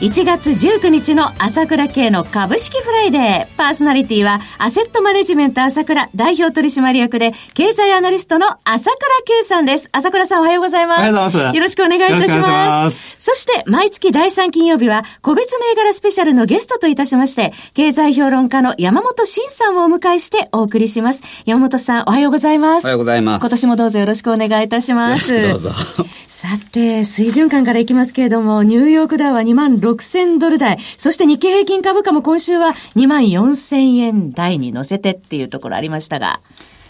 1月19日の朝倉慶の株式フライデー。パーソナリティは、アセットマネジメント朝倉代表取締役で、経済アナリストの朝倉慶さんです。朝倉さんおはようございます。おはようございます。よろしくお願いいたします。ますそして、毎月第3金曜日は、個別銘柄スペシャルのゲストといたしまして、経済評論家の山本慎さんをお迎えしてお送りします。山本さん、おはようございます。おはようございます。今年もどうぞよろしくお願いいたします。どうぞ。さて、水準感からいきますけれども、ニューヨークダウは2万6000ドル台、そして日経平均株価も今週は2万4000円台に乗せてっていうところありましたが。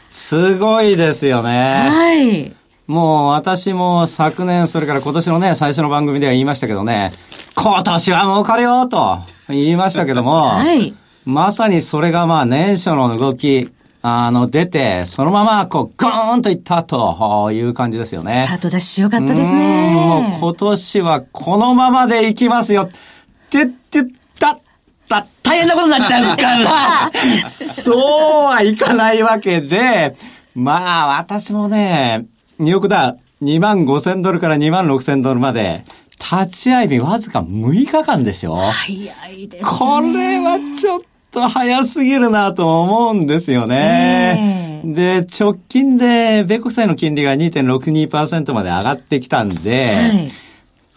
すごいですよね。はい。もう私も昨年、それから今年のね、最初の番組では言いましたけどね、今年は儲かるよと言いましたけども、はい。まさにそれがまあ年初の動き、あの、出て、そのまま、こう、ゴーンといったという感じですよね。スタートダッシュよかったですね。もう今年はこのままでいきますよ。ってってったら大変なことになっちゃうから、そうはいかないわけで、まあ、私もね、ニューヨークダウ2万5千ドルから2万6千ドルまで、立ち会い日わずか6日間でしょ早いですね。これはちょっと早すぎるなと思うんですよね。えー、で、直近で米国債の金利が2.62%まで上がってきたんで、はい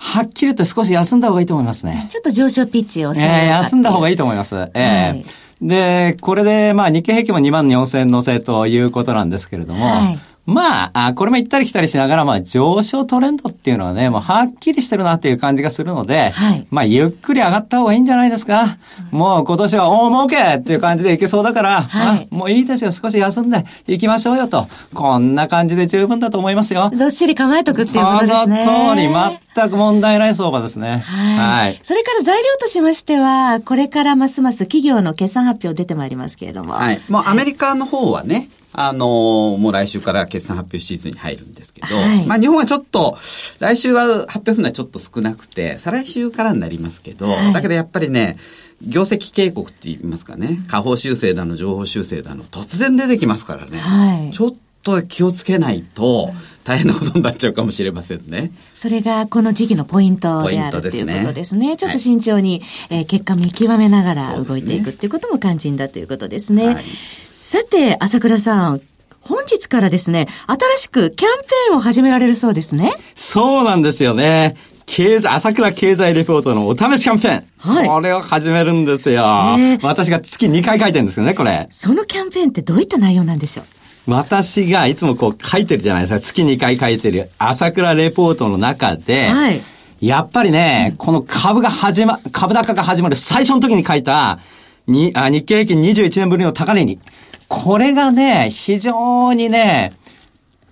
はっきり言って少し休んだ方がいいと思いますね。ちょっと上昇ピッチをええー、休んだ方がいいと思います。ええーはい、で、これで、まあ、日経平均も2万4000円乗せということなんですけれども、はいまあ、これも行ったり来たりしながら、まあ、上昇トレンドっていうのはね、もうはっきりしてるなっていう感じがするので、はい、まあ、ゆっくり上がった方がいいんじゃないですか。うん、もう今年は大儲けっていう感じでいけそうだから、はい、もういいですよ、少し休んでいきましょうよと。こんな感じで十分だと思いますよ。どっしり構えとくっていうことですね。その通り、全く問題ない相場ですね。はい。はい、それから材料としましては、これからますます企業の決算発表出てまいりますけれども。はい。もうアメリカの方はね、あのもう来週から決算発表シーズンに入るんですけど、はい、まあ日本はちょっと、来週は発表するのはちょっと少なくて、再来週からになりますけど、はい、だけどやっぱりね、業績警告って言いますかね、下方修正だの、情報修正だの、突然出てきますからね、はい、ちょっと気をつけないと、大変なことになっちゃうかもしれませんね。それがこの時期のポイントであると、いうことですね。ちょっと慎重に、はい、えー、結果見極めながら動いていくっていうことも肝心だということですね。はい、さて、朝倉さん、本日からですね、新しくキャンペーンを始められるそうですね。そうなんですよね。経済、朝倉経済レポートのお試しキャンペーン。はい。これを始めるんですよ。えー、私が月2回書いてるんですよね、これ。そのキャンペーンってどういった内容なんでしょう？私がいつもこう書いてるじゃないですか。月2回書いてる朝倉レポートの中で、はい。やっぱりね、うん、この株が始ま、株高が始まる最初の時に書いた、に、あ日経平均21年ぶりの高値に、これがね、非常にね、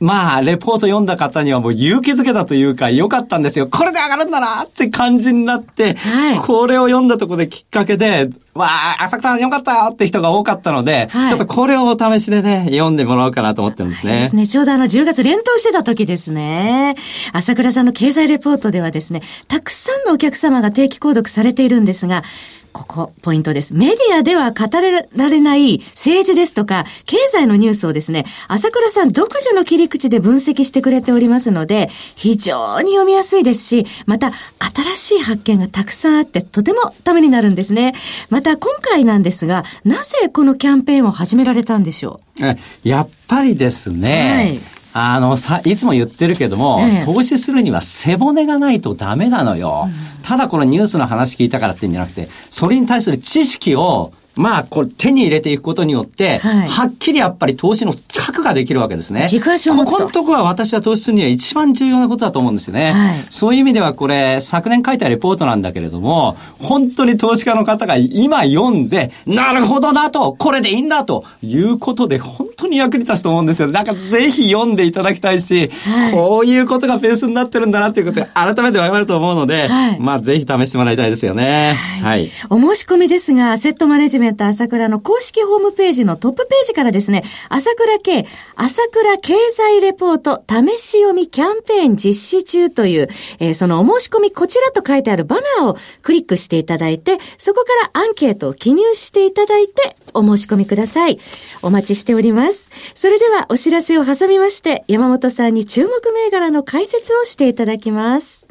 まあ、レポート読んだ方にはもう勇気づけたというか、良かったんですよ。これで上がるんだなって感じになって、はい、これを読んだところできっかけで、わあ、浅草さんよかったよって人が多かったので、はい、ちょっとこれをお試しでね、読んでもらおうかなと思ってるんですね。ですね。ちょうどあの10月連投してた時ですね。朝倉さんの経済レポートではですね、たくさんのお客様が定期購読されているんですが、ここ、ポイントです。メディアでは語られない政治ですとか、経済のニュースをですね、朝倉さん独自の切り口で分析してくれておりますので、非常に読みやすいですし、また、新しい発見がたくさんあって、とてもためになるんですね。また、今回なんですが、なぜこのキャンペーンを始められたんでしょう？やっぱりですね、はいあの、さ、いつも言ってるけども、ええ、投資するには背骨がないとダメなのよ。うん、ただこのニュースの話聞いたからってんじゃなくて、それに対する知識をまあ、これ手に入れていくことによって、はい、はっきりやっぱり投資の核ができるわけですね。軸足を持つここのところは私は投資するには一番重要なことだと思うんですよね。はい、そういう意味ではこれ、昨年書いたレポートなんだけれども、本当に投資家の方が今読んで、なるほどなと、これでいいんだということで、本当に役に立つと思うんですよ。だからぜひ読んでいただきたいし、はい、こういうことがベースになってるんだなということで、改めてわかると思うので、まあぜひ試してもらいたいですよね。はい。お申し込みですが、セットマネジメント朝倉の公式ホームページのトップページからですね、朝倉系、朝倉経済レポート試し読みキャンペーン実施中という、えー、そのお申し込みこちらと書いてあるバナーをクリックしていただいて、そこからアンケートを記入していただいてお申し込みください。お待ちしております。それではお知らせを挟みまして、山本さんに注目銘柄の解説をしていただきます。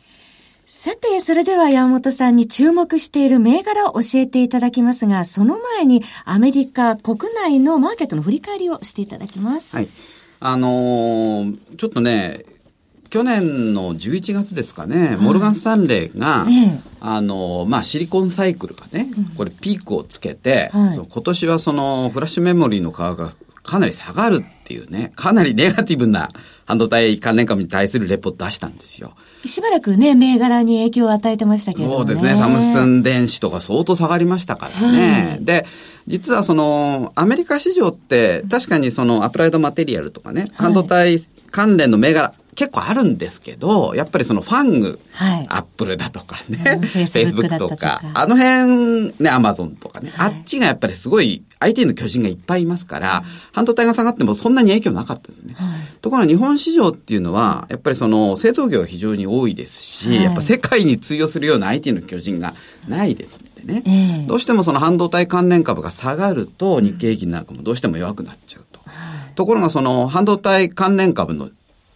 さて、それでは山本さんに注目している銘柄を教えていただきますが、その前にアメリカ国内のマーケットの振り返りをしていただきます。はい。あのー、ちょっとね、去年の11月ですかね、モルガン・スタンレーが、あの、まあ、シリコンサイクルがね、これピークをつけて、はい、今年はそのフラッシュメモリーの価格がかなり下がるっていうね、かなりネガティブな半導体関連株に対するレポート出したんですよ。しばらくね、銘柄に影響を与えてましたけどね。そうですね。サムスン電子とか相当下がりましたからね。はい、で、実はその、アメリカ市場って、確かにそのアプライドマテリアルとかね、半導体関連の銘柄、結構あるんですけど、やっぱりそのファング、はい、アップルだとかね、フェイスブックとか、あの辺、ね、アマゾンとかね、はい、あっちがやっぱりすごい IT の巨人がいっぱいいますから、半導体が下がってもそんなに影響なかったですね。はい、ところが日本市場っていうのは、やっぱりその製造業が非常に多いですし、やっぱ世界に通用するような IT の巨人がないですのでね、えー、どうしてもその半導体関連株が下がると日経平均なんかもどうしても弱くなっちゃうと。ところがその半導体関連株の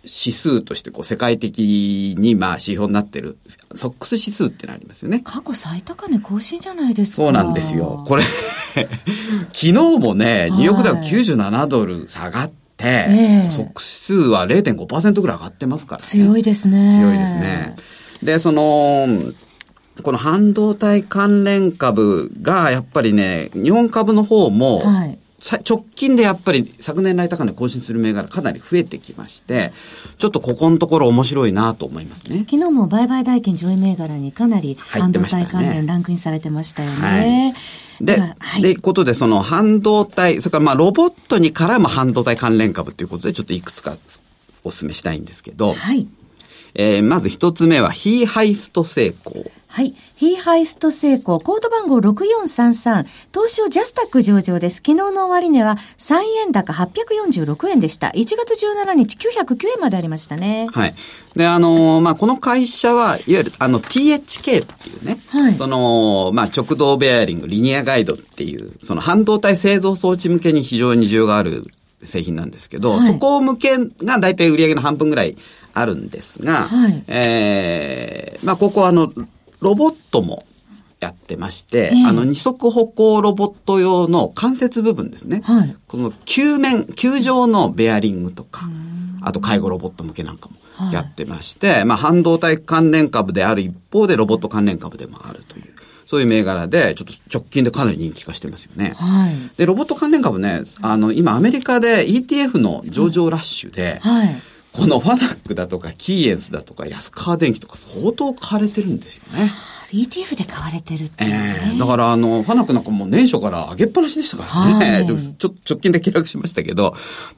指数としてこう世界的にまあ指標になってる、ソックス指数ってのありますよね。過去最高値更新じゃないですか。そうなんですよ。これ昨日もね、ニューヨークダウ97ドル下がって、えー、ソックス指数は0.5%ぐらい上がってますから、ね、強いですね。強いですね。で、その、この半導体関連株がやっぱりね、日本株の方も、はい直近でやっぱり昨年来高値更新する銘柄かなり増えてきまして、ちょっとここのところ面白いなと思いますね。昨日も売買代金上位銘柄にかなり半導体関連ランクインされてましたよね。はい、で、はい、で、ことでその半導体、それからまあロボットに絡む半導体関連株ということでちょっといくつかお勧めしたいんですけど、はい。えー、まず一つ目は、ヒーハイスト成功。はい。ヒーハイスト成功、コード番号6433、東証ジャスタック上場です。昨日の終値は3円高846円でした。1月17日909円までありましたね。はい。で、あのー、まあ、この会社は、いわゆる、あの、THK っていうね、はい、その、まあ、直動ベアリング、リニアガイドっていう、その半導体製造装置向けに非常に需要がある製品なんですけど、はい、そこ向けが大体売上の半分ぐらいあるんですが、はい、えー、まあ、ここはあの、ロボットもやってまして、えー、あの二足歩行ロボット用の関節部分ですね。はい、この球面、球状のベアリングとか、あと介護ロボット向けなんかもやってまして、はい、まあ半導体関連株である一方でロボット関連株でもあるという。そういう銘柄で、ちょっと直近でかなり人気化してますよね。はい、で、ロボット関連株ね、あの、今アメリカで ETF の上場ラッシュで、はいこのファナックだとかキーエンスだとか安川電機とか相当買われてるんですよね。ETF で買われてるって、ね、ええー、だからあの、ファナックなんかもう年初から上げっぱなしでしたからね。はい、ちょっと直近で下落しましたけど、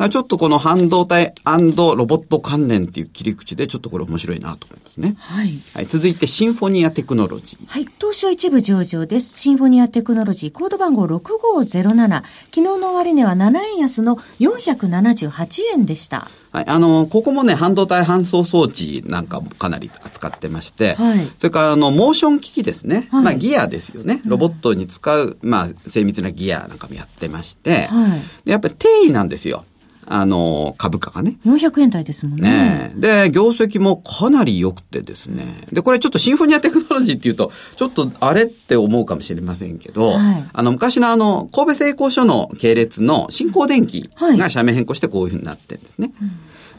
ちょっとこの半導体ロボット関連っていう切り口でちょっとこれ面白いなと思いますね。はい。はい、続いてシンフォニアテクノロジー。はい。東証一部上場です。シンフォニアテクノロジー、コード番号6507。昨日の終値は7円安の478円でした。はい、あの、ここもね、半導体搬送装置なんかもかなり扱ってまして、はい、それから、あの、モーション機器ですね。はい、まあ、ギアですよね。ロボットに使う、まあ、精密なギアなんかもやってまして、はい、やっぱり定位なんですよ。あの、株価がね。400円台ですもんね。ねで、業績もかなり良くてですね。で、これちょっとシンフォニアテクノロジーっていうと、ちょっとあれって思うかもしれませんけど、はい、あの、昔のあの、神戸製鋼所の系列の新興電機が社名変更してこういうふうになってるんですね。はい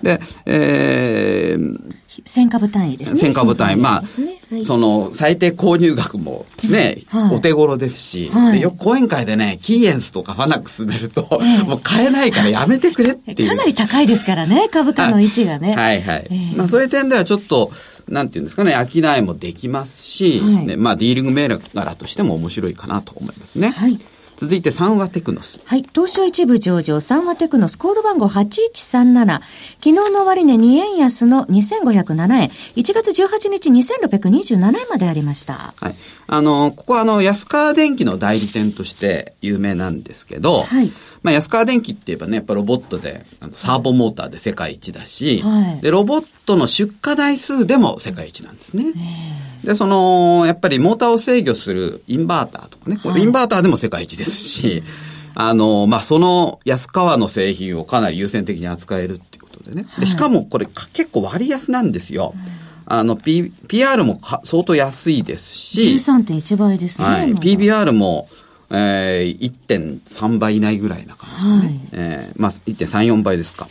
で、えー、1000株単位ですね。1000株単位。まあ、はい、その、最低購入額もね、はい、お手頃ですし、はい、よく講演会でね、キーエンスとかファナックスめると、もう買えないからやめてくれっていう。かなり高いですからね、株価の位置がね。はいはい。えー、まあ、そういう点ではちょっと、なんていうんですかね、商いもできますし、ね、まあ、ディーリング銘柄としても面白いかなと思いますね。はい。続いて三和テクノス。はい。東証一部上場三和テクノスコード番号8137。昨日の終値2円安の2507円。1月18日2627円までありました。はい。あの、ここはあの、安川電機の代理店として有名なんですけど、はい。まあ、安川電機って言えばね、やっぱロボットで、サーボモーターで世界一だし、はい、で、ロボットの出荷台数でも世界一なんですね。で、その、やっぱりモーターを制御するインバーターとかね、はい、インバーターでも世界一ですし、あの、まあ、その安川の製品をかなり優先的に扱えるっていうことでね。でしかもこれ結構割安なんですよ。あの、P、PR も相当安いですし。13.1倍ですね。はい。PBR も、えー、1.3倍以内ぐらいな感じ、ね。はい、えー、まあ、1.3、4倍ですか。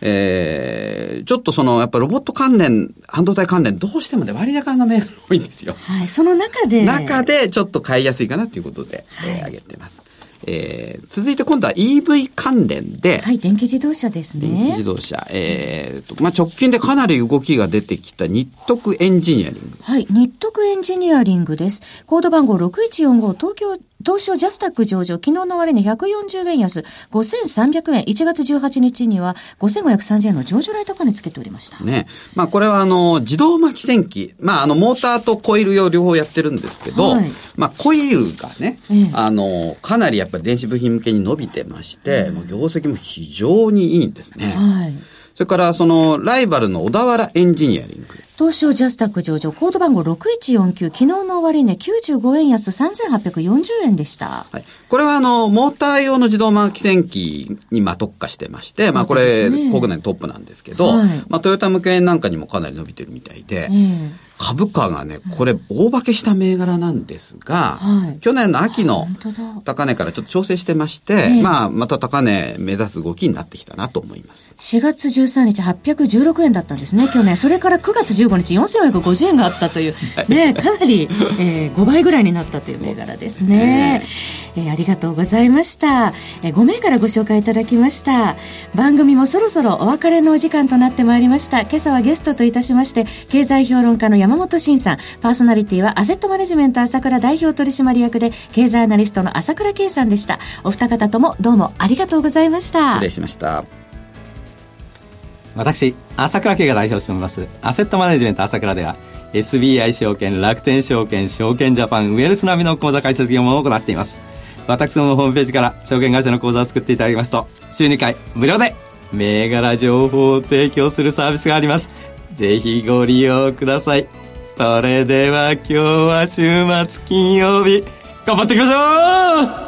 えー、ちょっとその、やっぱロボット関連、半導体関連、どうしてもね、割高な銘柄多いんですよ。はい、その中で。中で、ちょっと買いやすいかなということで、はい、えー、上げてます。えー、続いて今度は EV 関連で。はい、電気自動車ですね。電気自動車。えーと、まあ、直近でかなり動きが出てきた日徳エンジニアリング。はい、日徳エンジニアリングです。コード番号6145東京東証ジャスタック上場、昨日の終値140円安、5300円、1月18日には5530円の上場来高値つけておりました。ね。まあこれはあの、自動巻き線機、まああの、モーターとコイル用両方やってるんですけど、はい、まあコイルがね、ええ、あの、かなりやっぱり電子部品向けに伸びてまして、うん、もう業績も非常にいいんですね。はい。それからそのライバルの小田原エンジニアリング。東証ジャスタック上場、コード番号6149、昨日の終値95円安3840円でした。はい。これはあの、モーター用の自動巻き線機にまあ特化してまして、まあこれ、国内トップなんですけど、はい、まあトヨタ向けなんかにもかなり伸びてるみたいで、えー株価がね、これ大化けした銘柄なんですが、はい、去年の秋の高値からちょっと調整してまして、まあ、また高値目指す動きになってきたなと思います。4月13日816円だったんですね、去年。それから9月15日4450円があったという、ね、かなり、えー、5倍ぐらいになったという銘柄ですね。えー、ありがとうございました、えー、5名からご紹介いただきました。番組もそろそろお別れのお時間となってまいりました。今朝はゲストといたしまして経済評論家の山本慎さん。パーソナリティはアセットマネジメント朝倉代表取締役で経済アナリストの朝倉圭さんでした。お二方ともどうもありがとうございました。失礼しました私朝倉圭が代表を務めますアセットマネジメント朝倉では SBI 証券楽天証券証券ジャパンウェルス並みの口座開設業務を行っています私のホームページから証券会社の口座を作っていただきますと、週2回無料で銘柄情報を提供するサービスがあります。ぜひご利用ください。それでは今日は週末金曜日、頑張っていきましょう